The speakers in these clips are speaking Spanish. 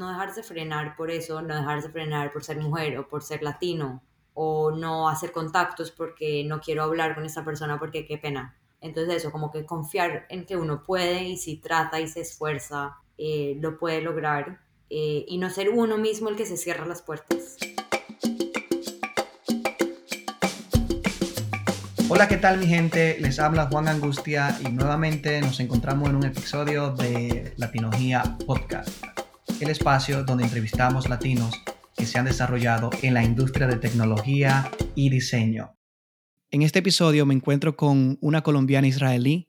no dejarse frenar por eso, no dejarse frenar por ser mujer o por ser latino o no hacer contactos porque no quiero hablar con esa persona porque qué pena. Entonces eso, como que confiar en que uno puede y si trata y se esfuerza, eh, lo puede lograr eh, y no ser uno mismo el que se cierra las puertas. Hola, ¿qué tal mi gente? Les habla Juan Angustia y nuevamente nos encontramos en un episodio de Latinología Podcast, el espacio donde entrevistamos latinos que se han desarrollado en la industria de tecnología y diseño. En este episodio me encuentro con una colombiana israelí,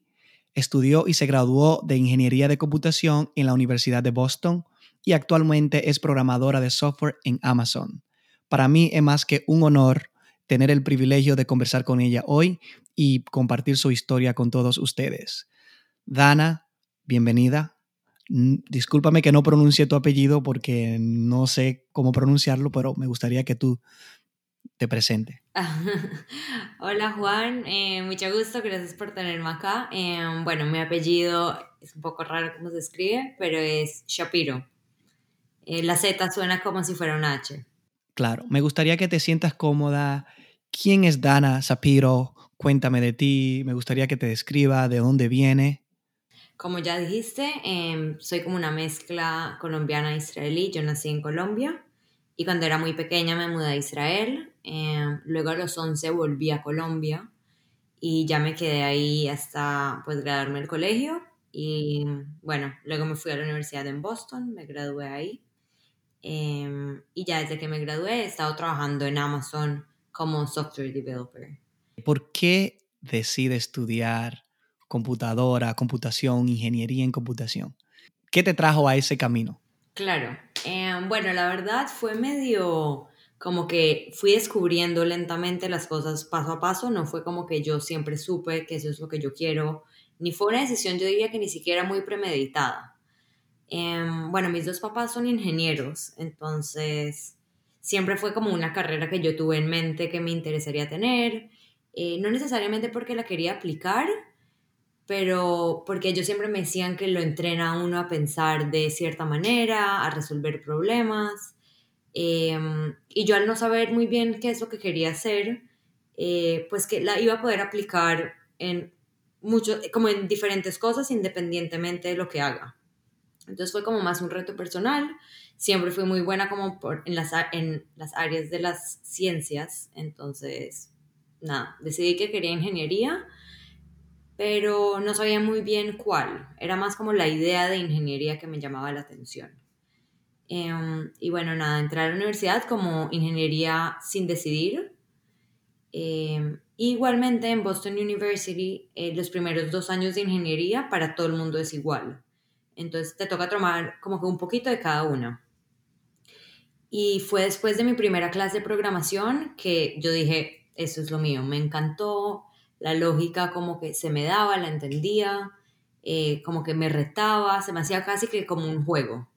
estudió y se graduó de Ingeniería de Computación en la Universidad de Boston y actualmente es programadora de software en Amazon. Para mí es más que un honor tener el privilegio de conversar con ella hoy y compartir su historia con todos ustedes. Dana, bienvenida. Discúlpame que no pronuncie tu apellido porque no sé cómo pronunciarlo, pero me gustaría que tú te presente. Hola Juan, eh, mucho gusto, gracias por tenerme acá. Eh, bueno, mi apellido es un poco raro cómo se escribe, pero es Shapiro. Eh, la Z suena como si fuera una H. Claro, me gustaría que te sientas cómoda ¿Quién es Dana Sapiro? Cuéntame de ti, me gustaría que te describa de dónde viene. Como ya dijiste, em, soy como una mezcla colombiana-israelí. Yo nací en Colombia y cuando era muy pequeña me mudé a Israel. Em, luego a los 11 volví a Colombia y ya me quedé ahí hasta pues graduarme del colegio. Y bueno, luego me fui a la universidad en Boston, me gradué ahí. Em, y ya desde que me gradué he estado trabajando en Amazon como software developer. ¿Por qué decide estudiar computadora, computación, ingeniería en computación? ¿Qué te trajo a ese camino? Claro, em, bueno, la verdad fue medio como que fui descubriendo lentamente las cosas paso a paso, no fue como que yo siempre supe que eso es lo que yo quiero, ni fue una decisión, yo diría que ni siquiera muy premeditada. Em, bueno, mis dos papás son ingenieros, entonces siempre fue como una carrera que yo tuve en mente que me interesaría tener, eh, no necesariamente porque la quería aplicar, pero porque ellos siempre me decían que lo entrena a uno a pensar de cierta manera, a resolver problemas, em, y yo al no saber muy bien qué es lo que quería hacer, eh, pues que la iba a poder aplicar en mucho, como en diferentes cosas independientemente de lo que haga. Entonces fue como más un reto personal siempre fui muy buena como por, en, las, en las áreas de las ciencias, entonces, nada, decidí que quería ingeniería, pero no sabía muy bien cuál, era más como la idea de ingeniería que me llamaba la atención. Em, y bueno, nada, entré a la universidad como ingeniería sin decidir. Em, igualmente en Boston University, eh, los primeros dos años de ingeniería para todo el mundo es igual. Entonces te toca tomar como que un poquito de cada una. Y fue después de mi primera clase de programación que yo dije, eso es lo mío, me encantó, la lógica como que se me daba, la entendía, eh, como que me retaba, se me hacía casi que como un juego.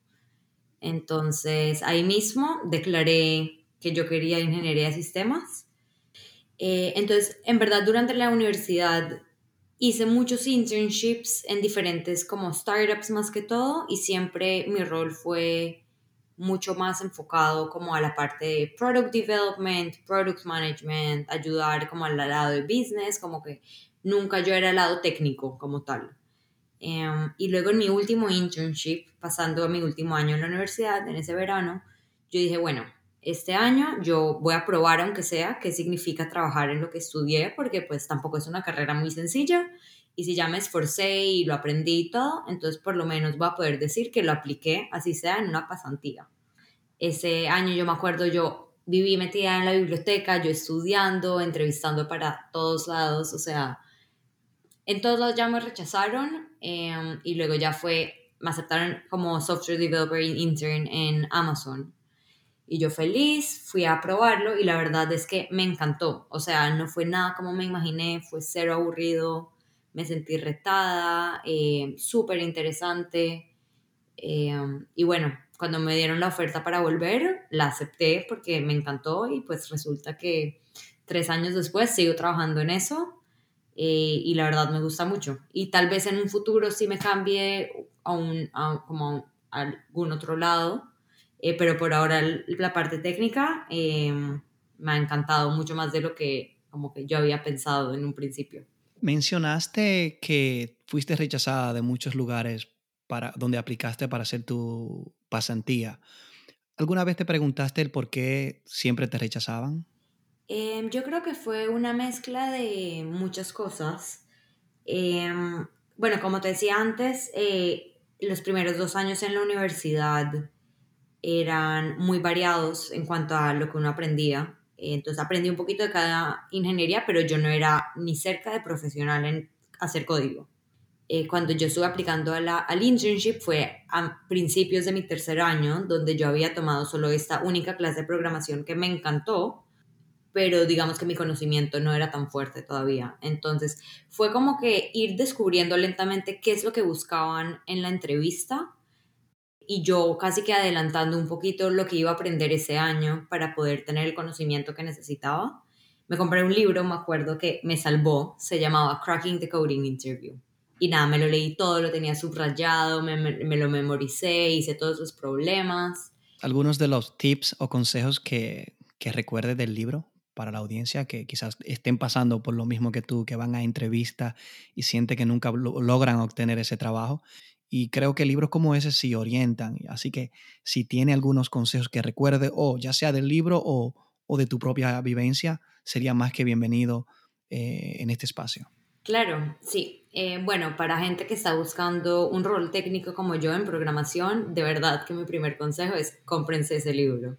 Entonces ahí mismo declaré que yo quería ingeniería de sistemas. Eh, entonces, en verdad, durante la universidad hice muchos internships en diferentes como startups más que todo y siempre mi rol fue mucho más enfocado como a la parte de product development, product management, ayudar como al lado de business, como que nunca yo era el lado técnico como tal. Em, y luego en mi último internship, pasando a mi último año en la universidad, en ese verano, yo dije, bueno, este año yo voy a probar, aunque sea, qué significa trabajar en lo que estudié, porque pues tampoco es una carrera muy sencilla y si ya me esforcé y lo aprendí y todo, entonces por lo menos voy a poder decir que lo apliqué, así sea, en una pasantía. Ese año yo me acuerdo, yo viví metida en la biblioteca, yo estudiando, entrevistando para todos lados, o sea, en todos lados ya me rechazaron em, y luego ya fue, me aceptaron como software developer intern en Amazon. Y yo feliz, fui a probarlo y la verdad es que me encantó. O sea, no fue nada como me imaginé, fue cero aburrido me sentí retada, eh, súper interesante. Eh, y bueno, cuando me dieron la oferta para volver, la acepté porque me encantó y pues resulta que tres años después sigo trabajando en eso eh, y la verdad me gusta mucho. Y tal vez en un futuro sí me cambie a, un, como a algún otro lado, Eh, pero por ahora la parte técnica em, me ha encantado mucho más de lo que como que yo había pensado en un principio. Mencionaste que fuiste rechazada de muchos lugares para donde aplicaste para hacer tu pasantía. ¿Alguna vez te preguntaste el por qué siempre te rechazaban? Em, yo creo que fue una mezcla de muchas cosas. Em, bueno, como te decía antes, eh, los primeros dos años en la universidad eran muy variados en cuanto a lo que uno aprendía. Entonces aprendí un poquito de cada ingeniería, pero yo no era ni cerca de profesional en hacer código. Eh, cuando yo estuve aplicando a la, al internship fue a principios de mi tercer año, donde yo había tomado solo esta única clase de programación que me encantó, pero digamos que mi conocimiento no era tan fuerte todavía. Entonces fue como que ir descubriendo lentamente qué es lo que buscaban en la entrevista y yo casi que adelantando un poquito lo que iba a aprender ese año para poder tener el conocimiento que necesitaba. Me compré un libro, me acuerdo que me salvó, se llamaba Cracking the Coding Interview. Y nada, me lo leí todo, lo tenía subrayado, me, me, lo memoricé, hice todos los problemas. ¿Algunos de los tips o consejos que, que recuerdes del libro? para la audiencia que quizás estén pasando por lo mismo que tú, que van a entrevistas y sienten que nunca logran obtener ese trabajo. Y creo que libros como ese sí orientan. Así que si tiene algunos consejos que recuerde, o ya sea del libro o, o de tu propia vivencia, sería más que bienvenido eh, en este espacio. Claro, sí. Eh, bueno, para gente que está buscando un rol técnico como yo en programación, de verdad que mi primer consejo es cómprense ese libro.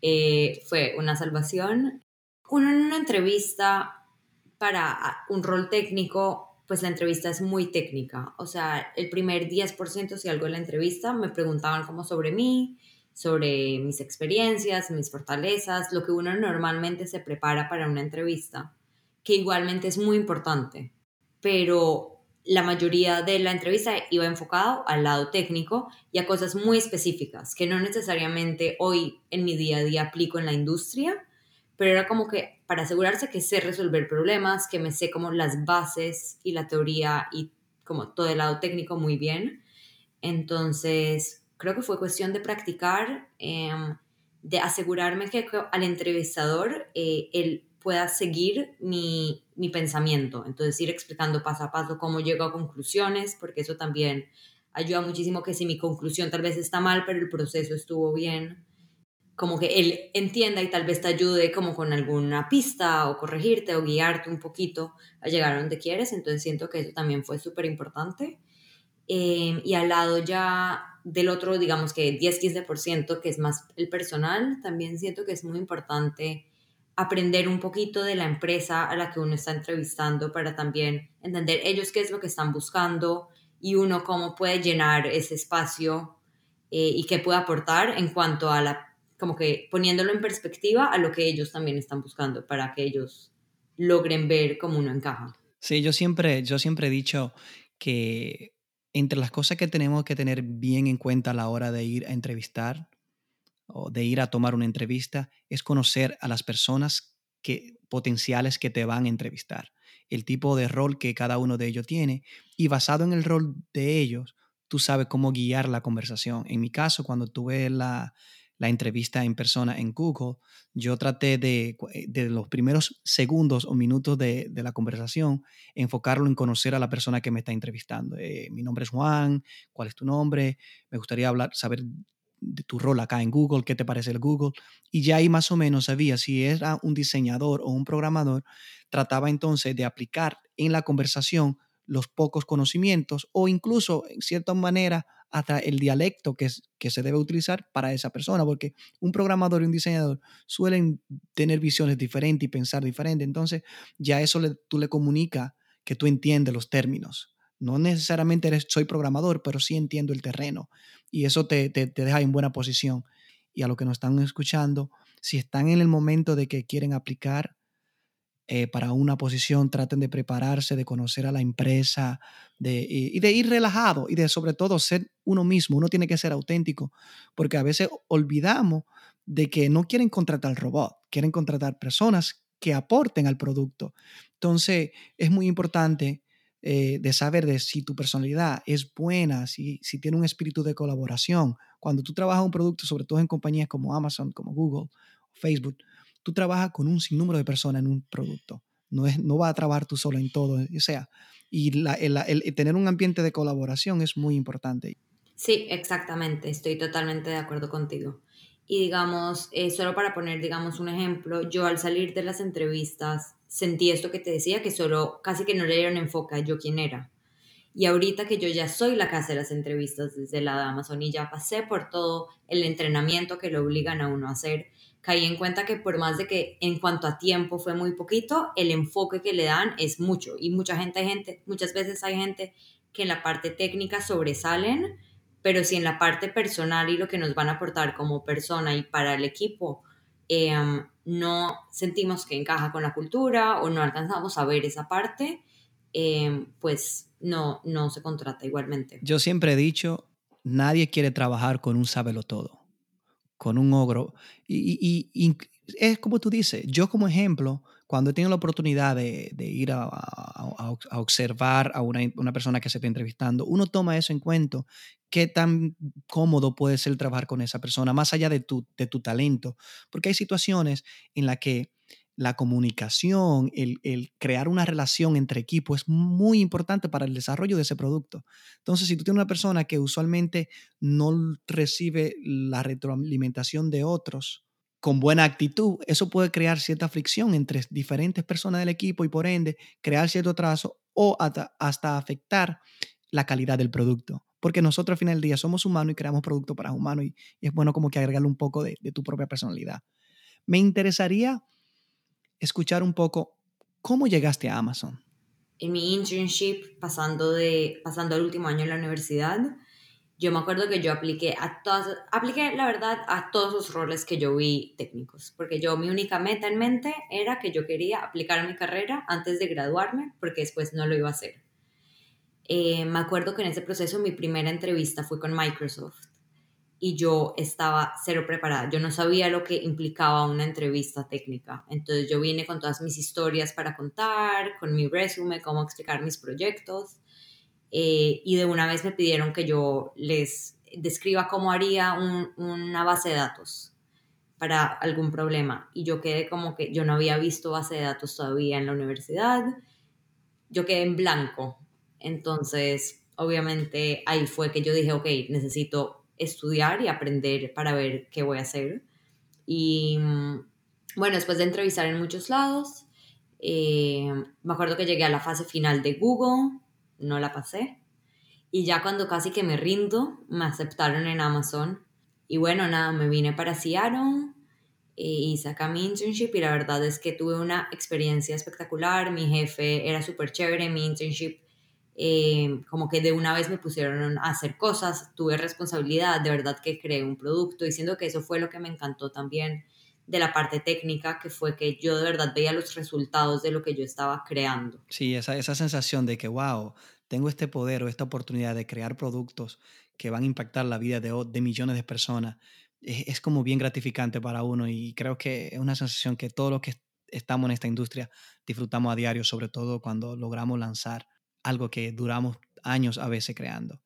Eh, fue una salvación uno en una entrevista para un rol técnico, pues la entrevista es muy técnica. O sea, el primer 10% si algo de la entrevista me preguntaban como sobre mí, sobre mis experiencias, mis fortalezas, lo que uno normalmente se prepara para una entrevista, que igualmente es muy importante. Pero la mayoría de la entrevista iba enfocado al lado técnico y a cosas muy específicas que no necesariamente hoy en mi día a día aplico en la industria, pero era como que para asegurarse que sé resolver problemas, que me sé como las bases y la teoría y como todo el lado técnico muy bien. Entonces, creo que fue cuestión de practicar, em, de asegurarme que al entrevistador eh, él pueda seguir mi, mi pensamiento. Entonces, ir explicando paso a paso cómo llego a conclusiones, porque eso también ayuda muchísimo que si mi conclusión tal vez está mal, pero el proceso estuvo bien como que él entienda y tal vez te ayude como con alguna pista o corregirte o guiarte un poquito a llegar a donde quieres. Entonces siento que eso también fue súper importante. Eh, y al lado ya del otro, digamos que 10-15%, que es más el personal, también siento que es muy importante aprender un poquito de la empresa a la que uno está entrevistando para también entender ellos qué es lo que están buscando y uno cómo puede llenar ese espacio eh, y qué puede aportar en cuanto a la como que poniéndolo en perspectiva a lo que ellos también están buscando para que ellos logren ver cómo uno encaja. Sí, yo siempre, yo siempre he dicho que entre las cosas que tenemos que tener bien en cuenta a la hora de ir a entrevistar o de ir a tomar una entrevista es conocer a las personas que, potenciales que te van a entrevistar, el tipo de rol que cada uno de ellos tiene y basado en el rol de ellos, tú sabes cómo guiar la conversación. En mi caso, cuando tuve la, la entrevista en persona en Google, yo traté de, eh, de los primeros segundos o minutos de, de, la conversación, enfocarlo en conocer a la persona que me está entrevistando. Eh, mi nombre es Juan, ¿cuál es tu nombre? Me gustaría hablar, saber de tu rol acá en Google, qué te parece el Google. Y ya ahí más o menos sabía si era un diseñador o un programador, trataba entonces de aplicar en la conversación los pocos conocimientos o incluso, en cierta manera, hasta el dialecto que, que se debe utilizar para esa persona, porque un programador y un diseñador suelen tener visiones diferentes y pensar diferente. Entonces, ya eso tú le comunica que tú entiendes los términos. No necesariamente soy programador, pero sí entiendo el terreno. Y eso te, te, te deja en buena posición. Y a los que nos están escuchando, si están en el momento de que quieren aplicar eh, para una posición, traten de prepararse, de conocer a la empresa de, y, de ir relajado y de sobre todo ser uno mismo. Uno tiene que ser auténtico porque a veces olvidamos de que no quieren contratar robot, quieren contratar personas que aporten al producto. Entonces es muy importante eh, de saber de si tu personalidad es buena, si, si tiene un espíritu de colaboración. Cuando tú trabajas un producto, sobre todo en compañías como Amazon, como Google, Facebook, tú trabajas con un sinnúmero de personas en un producto. No, es, no vas a trabajar tú solo en todo. O sea, y tener un ambiente de colaboración es muy importante. Sí, exactamente. Estoy totalmente de acuerdo contigo. Y digamos, eh, solo para poner, digamos, un ejemplo, yo al salir de las entrevistas sentí esto que te decía, que solo casi que no le dieron enfoque a yo quién era. Y ahorita que yo ya soy la que hace las entrevistas desde la de Amazon y ya pasé por todo el entrenamiento que lo obligan a uno a hacer, caí en cuenta que por más de que en cuanto a tiempo fue muy poquito, el enfoque que le dan es mucho. Y mucha gente, gente muchas veces hay gente que en la parte técnica sobresalen, pero si en la parte personal y lo que nos van a aportar como persona y para el equipo em, no sentimos que encaja con la cultura o no alcanzamos a ver esa parte, em, pues no, no se contrata igualmente. Yo siempre he dicho, nadie quiere trabajar con un sábelo todo con un ogro. Y, es como tú dices, yo como ejemplo, cuando he tenido la oportunidad de, ir a, observar a una, persona que se está entrevistando, uno toma eso en cuenta, qué tan cómodo puede ser trabajar con esa persona, más allá de tu, de tu talento, porque hay situaciones en las que la comunicación, el, crear una relación entre equipos es muy importante para el desarrollo de ese producto. Entonces, si tú tienes una persona que usualmente no recibe la retroalimentación de otros con buena actitud, eso puede crear cierta fricción entre diferentes personas del equipo y por ende crear cierto trazo o hasta, afectar la calidad del producto. Porque nosotros al final del día somos humanos y creamos productos para humanos y, es bueno como que agregarle un poco de, de tu propia personalidad. Me interesaría escuchar un poco cómo llegaste a Amazon. En mi internship, pasando, de, pasando el último año en la universidad, yo me acuerdo que yo apliqué a todas, apliqué la verdad a todos los roles que yo vi técnicos, porque yo mi única meta en mente era que yo quería aplicar mi carrera antes de graduarme, porque después no lo iba a hacer. Eh, me acuerdo que en ese proceso mi primera entrevista fue con Microsoft y yo estaba cero preparada. Yo no sabía lo que implicaba una entrevista técnica. Entonces yo vine con todas mis historias para contar, con mi resumen, cómo explicar mis proyectos. Eh, y de una vez me pidieron que yo les describa cómo haría una base de datos para algún problema. Y yo quedé como que yo no había visto base de datos todavía en la universidad. Yo quedé en blanco. Entonces, obviamente, ahí fue que yo dije, ok, necesito estudiar y aprender para ver qué voy a hacer. Y mm, bueno, después de entrevistar en muchos lados, eh, me acuerdo que llegué a la fase final de Google, no la pasé. Y ya cuando casi que me rindo, me aceptaron en Amazon. Y bueno, nada, me vine para Seattle y eh, saca mi internship y la verdad es que tuve una experiencia espectacular. Mi jefe era súper chévere, mi internship eh, como que de una vez me pusieron a hacer cosas, tuve responsabilidad, de verdad que creé un producto, diciendo que eso fue lo que me encantó también de la parte técnica, que fue que yo de verdad veía los resultados de lo que yo estaba creando. Sí, esa, esa sensación de que, wow, tengo este poder o esta oportunidad de crear productos que van a impactar la vida de, de millones de personas, es, es, como bien gratificante para uno y creo que es una sensación que todos los que estamos en esta industria disfrutamos a diario, sobre todo cuando logramos lanzar algo que duramos años a veces creando.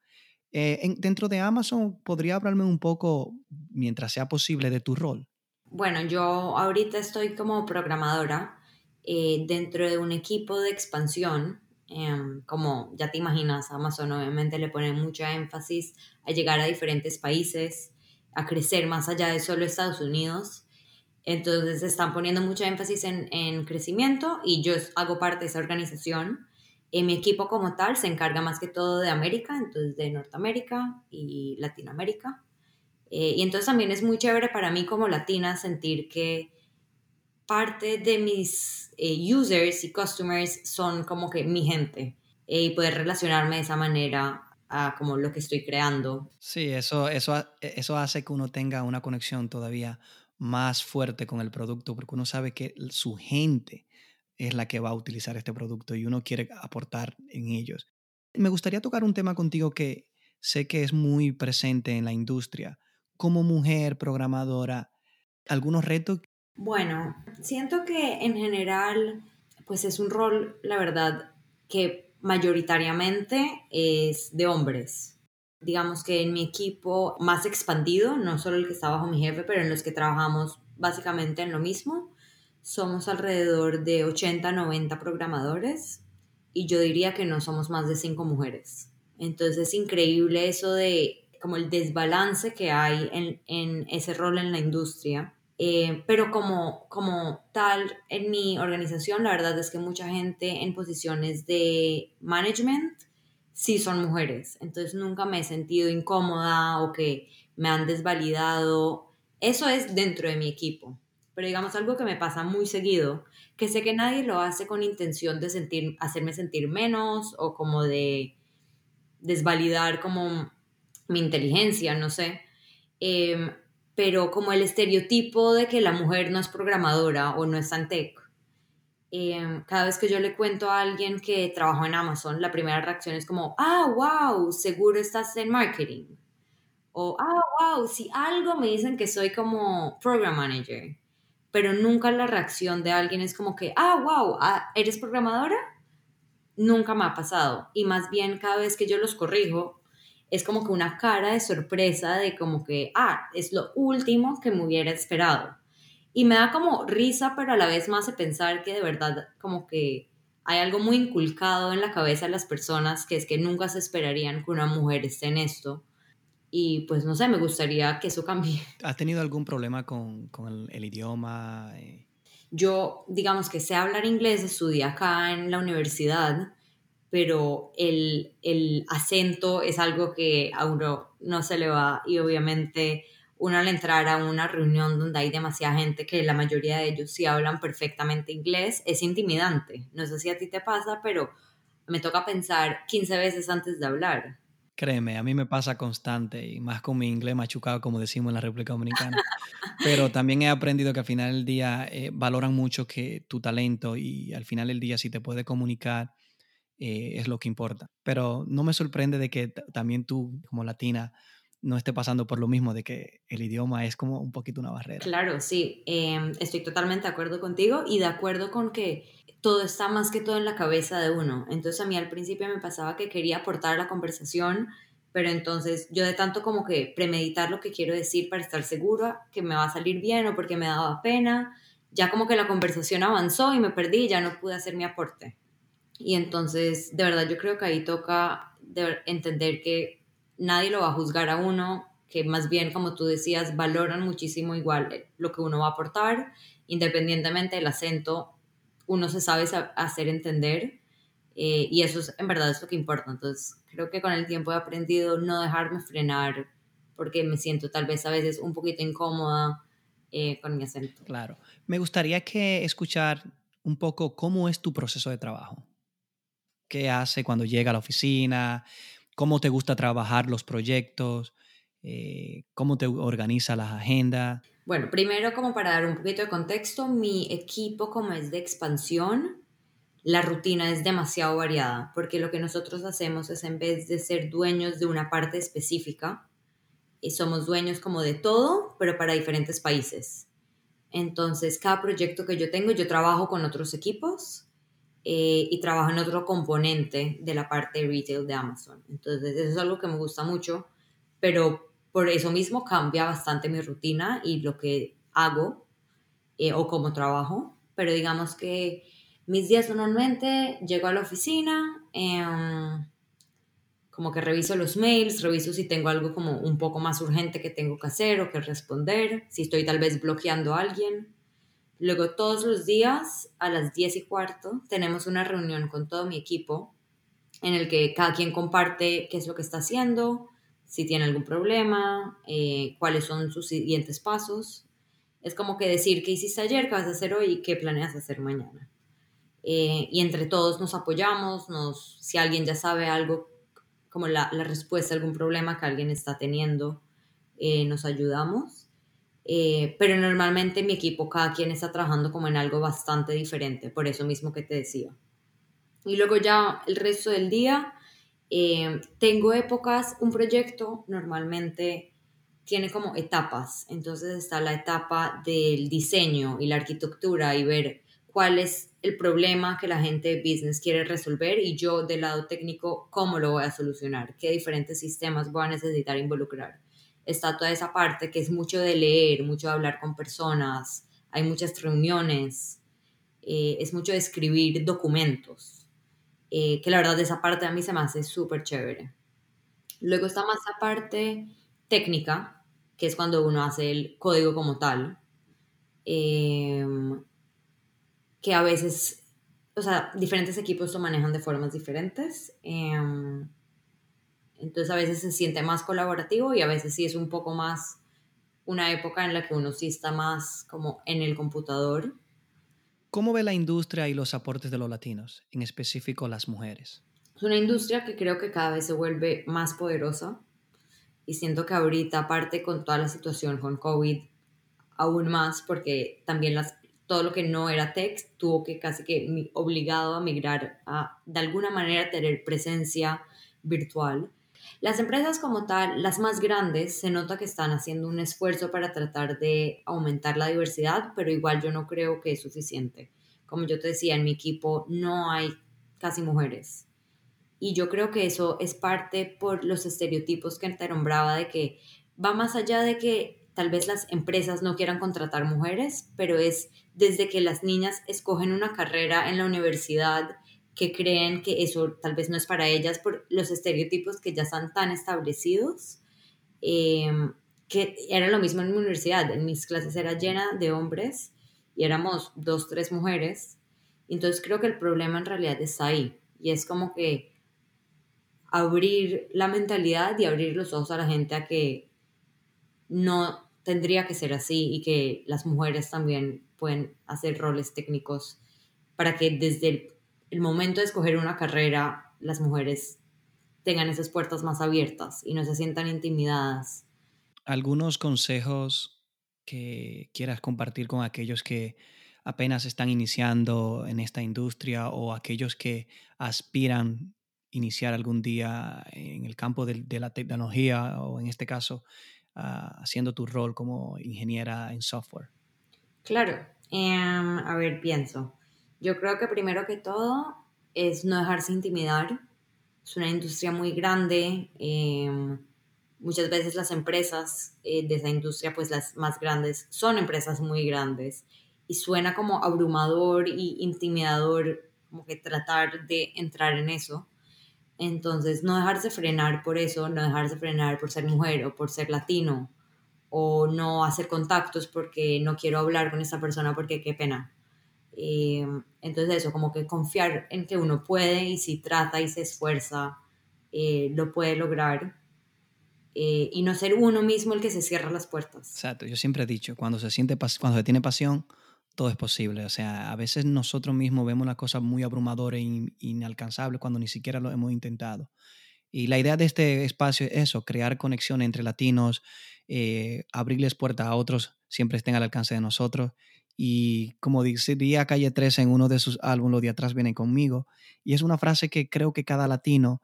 Eh, dentro de Amazon, ¿podría hablarme un poco, mientras sea posible, de tu rol? Bueno, yo ahorita estoy como programadora eh, dentro de un equipo de expansión. Em, como ya te imaginas, Amazon obviamente le pone mucho énfasis a llegar a diferentes países, a crecer más allá de solo Estados Unidos. Entonces están poniendo mucho énfasis en, en crecimiento y yo hago parte de esa organización mi equipo como tal se encarga más que todo de América, entonces de Norteamérica y Latinoamérica. Eh, y entonces también es muy chévere para mí como latina sentir que parte de mis eh, users y customers son como que mi gente eh, y poder relacionarme de esa manera a como lo que estoy creando. Sí, eso, eso, eso hace que uno tenga una conexión todavía más fuerte con el producto porque uno sabe que su gente es la que va a utilizar este producto y uno quiere aportar en ellos. Me gustaría tocar un tema contigo que sé que es muy presente en la industria. Como mujer programadora, ¿algunos retos? Bueno, siento que en general, pues es un rol, la verdad, que mayoritariamente es de hombres. Digamos que en mi equipo más expandido, no solo el que está bajo mi jefe, pero en los que trabajamos básicamente en lo mismo, somos alrededor de 80, 90 programadores y yo diría que no somos más de 5 mujeres. Entonces es increíble eso de como el desbalance que hay en, en ese rol en la industria. Eh, pero como, como tal, en mi organización, la verdad es que mucha gente en posiciones de management sí son mujeres. Entonces nunca me he sentido incómoda o que me han desvalidado. Eso es dentro de mi equipo. Pero digamos algo que me pasa muy seguido, que sé que nadie lo hace con intención de sentir, hacerme sentir menos o como de desvalidar como mi inteligencia, no sé. Em, pero como el estereotipo de que la mujer no es programadora o no es tan tech. Em, cada vez que yo le cuento a alguien que trabaja en Amazon, la primera reacción es como, ah, wow, seguro estás en marketing. O, ah, wow, si algo me dicen que soy como program manager. Pero nunca la reacción de alguien es como que, ah, wow, ah, ¿eres programadora? Nunca me ha pasado. Y más bien cada vez que yo los corrijo, es como que una cara de sorpresa de como que, ah, es lo último que me hubiera esperado. Y me da como risa, pero a la vez más de pensar que de verdad como que hay algo muy inculcado en la cabeza de las personas que es que nunca se esperarían que una mujer esté en esto. Y pues no sé, me gustaría que eso cambie. ¿Has tenido algún problema con, con el, idioma? Eh, Yo, digamos que sé hablar inglés, estudié acá en la universidad, pero el, el, acento es algo que a uno no se le va y obviamente uno al entrar a una reunión donde hay demasiada gente que la mayoría de ellos sí hablan perfectamente inglés, es intimidante. No sé si a ti te pasa, pero me toca pensar 15 veces antes de hablar. Créeme, a mí me pasa constante y más con mi inglés machucado, como decimos en la República Dominicana. Pero también he aprendido que al final del día eh, valoran mucho que tu talento y al final del día si te puedes comunicar eh, es lo que importa. Pero no me sorprende de que también tú, como latina, no esté pasando por lo mismo, de que el idioma es como un poquito una barrera. Claro, sí, em, estoy totalmente de acuerdo contigo y de acuerdo con que todo está más que todo en la cabeza de uno. Entonces a mí al principio me pasaba que quería aportar la conversación, pero entonces yo de tanto como que premeditar lo que quiero decir para estar segura que me va a salir bien o porque me daba pena, ya como que la conversación avanzó y me perdí ya no pude hacer mi aporte. Y entonces, de verdad, yo creo que ahí toca entender que nadie lo va a juzgar a uno, que más bien, como tú decías, valoran muchísimo igual lo que uno va a aportar, independientemente del acento, uno se sabe hacer entender eh, y eso es, en verdad es lo que importa. Entonces, creo que con el tiempo he aprendido no dejarme frenar porque me siento tal vez a veces un poquito incómoda eh, con mi acento. Claro. Me gustaría que escuchar un poco cómo es tu proceso de trabajo qué hace cuando llega a la oficina, cómo te gusta trabajar los proyectos, eh, cómo te organiza las agendas. Bueno, primero como para dar un poquito de contexto, mi equipo como es de expansión, la rutina es demasiado variada, porque lo que nosotros hacemos es en vez de ser dueños de una parte específica, y somos dueños como de todo, pero para diferentes países. Entonces, cada proyecto que yo tengo, yo trabajo con otros equipos eh, y trabajo en otro componente de la parte retail de Amazon. Entonces, eso es algo que me gusta mucho, pero por eso mismo cambia bastante mi rutina y lo que hago eh, o cómo trabajo. Pero digamos que mis días normalmente llego a la oficina, em, como que reviso los mails, reviso si tengo algo como un poco más urgente que tengo que hacer o que responder, si estoy tal vez bloqueando a alguien. Luego todos los días a las 10 y cuarto tenemos una reunión con todo mi equipo en el que cada quien comparte qué es lo que está haciendo, si tiene algún problema, eh, cuáles son sus siguientes pasos. Es como que decir qué hiciste ayer, qué vas a hacer hoy y qué planeas hacer mañana. Eh, y entre todos nos apoyamos, si alguien ya sabe algo, como la, la respuesta a algún problema que alguien está teniendo, eh, nos ayudamos. Eh, pero normalmente mi equipo, cada quien está trabajando como en algo bastante diferente, por eso mismo que te decía. Y luego ya el resto del día, eh, tengo épocas, un proyecto normalmente tiene como etapas, entonces está la etapa del diseño y la arquitectura y ver cuál es el problema que la gente de business quiere resolver y yo del lado técnico cómo lo voy a solucionar, qué diferentes sistemas voy a necesitar involucrar. Está toda esa parte que es mucho de leer, mucho de hablar con personas, hay muchas reuniones, eh, es mucho de escribir documentos, eh, que la verdad esa parte a mí se me hace súper chévere. Luego está más la parte técnica, que es cuando uno hace el código como tal. Eh, que a veces, o sea, diferentes equipos lo manejan de formas diferentes. Entonces a veces se siente más colaborativo y a veces sí es un poco más una época en la que uno sí está más como en el computador. ¿Cómo ve la industria y los aportes de los latinos, en específico las mujeres? Es una industria que creo que cada vez se vuelve más poderosa y siento que ahorita, aparte con toda la situación con COVID, aún más, porque también las todo lo que no era text tuvo que casi que obligado a migrar a de alguna manera tener presencia virtual. Las empresas como tal, las más grandes, se nota que están haciendo un esfuerzo para tratar de aumentar la diversidad, pero igual yo no creo que es suficiente. Como yo te decía, en mi equipo no hay casi mujeres. Y yo creo que eso es parte por los estereotipos que te nombraba de que va más allá de que tal vez las empresas no quieran contratar mujeres, pero es desde que las niñas escogen una carrera en la universidad que creen que eso tal vez no es para ellas por los estereotipos que ya están tan establecidos, em, que era lo mismo en mi universidad, en mis clases era llena de hombres y éramos dos, tres mujeres, entonces creo que el problema en realidad está ahí y es como que abrir la mentalidad y abrir los ojos a la gente a que no tendría que ser así y que las mujeres también pueden hacer roles técnicos para que desde el, momento de escoger una carrera las mujeres tengan esas puertas más abiertas y no se sientan intimidadas. ¿Algunos consejos que quieras compartir con aquellos que apenas están iniciando en esta industria o aquellos que aspiran iniciar algún día en el campo de, de la tecnología o en este caso haciendo tu rol como ingeniera en software? Claro, em, a ver, pienso. Yo creo que primero que todo es no dejarse intimidar. Es una industria muy grande. Em, muchas veces las empresas eh, de esa industria, pues las más grandes, son empresas muy grandes. Y suena como abrumador y intimidador como que tratar de entrar en eso. Entonces, no dejarse frenar por eso, no dejarse frenar por ser mujer o por ser latino, o no hacer contactos porque no quiero hablar con esa persona porque qué pena. Eh, entonces, eso, como que confiar en que uno puede y si trata y se esfuerza, eh, lo puede lograr. Eh, y no ser uno mismo el que se cierra las puertas. Exacto, yo siempre he dicho, cuando se siente cuando se tiene pasión, todo es posible. O sea, a veces nosotros mismos vemos las cosas muy abrumadoras e inalcanzables cuando ni siquiera lo hemos intentado. Y la idea de este espacio es eso, crear conexión entre latinos, abrirles puertas a otros, siempre estén al alcance de nosotros. Y como diría Calle 13 en uno de sus álbumes, los de atrás vienen conmigo. Y es una frase que creo que cada latino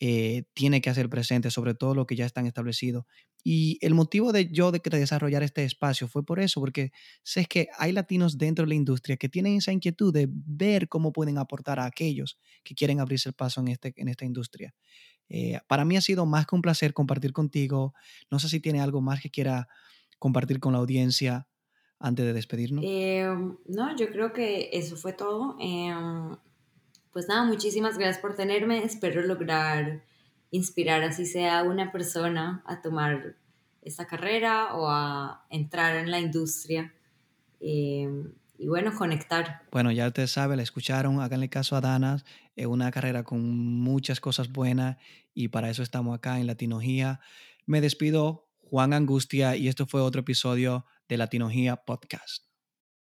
eh, tiene que hacer presente, sobre todo lo que ya están establecidos. Y el motivo de yo de, desarrollar este espacio fue por eso, porque sé que hay latinos dentro de la industria que tienen esa inquietud de ver cómo pueden aportar a aquellos que quieren abrirse el paso en, este, en esta industria. Eh, para mí ha sido más que un placer compartir contigo. No sé si tiene algo más que quiera compartir con la audiencia antes de despedirnos. Em, no, yo creo que eso fue todo. Em, pues nada, muchísimas gracias por tenerme. Espero lograr inspirar así sea una persona a tomar esta carrera o a entrar en la industria em, y bueno, conectar. Bueno, ya ustedes saben, la escucharon, háganle caso a Danas, es una carrera con muchas cosas buenas y para eso estamos acá en Latinogía. Me despido, Juan Angustia, y esto fue otro episodio de Latinogía Podcast.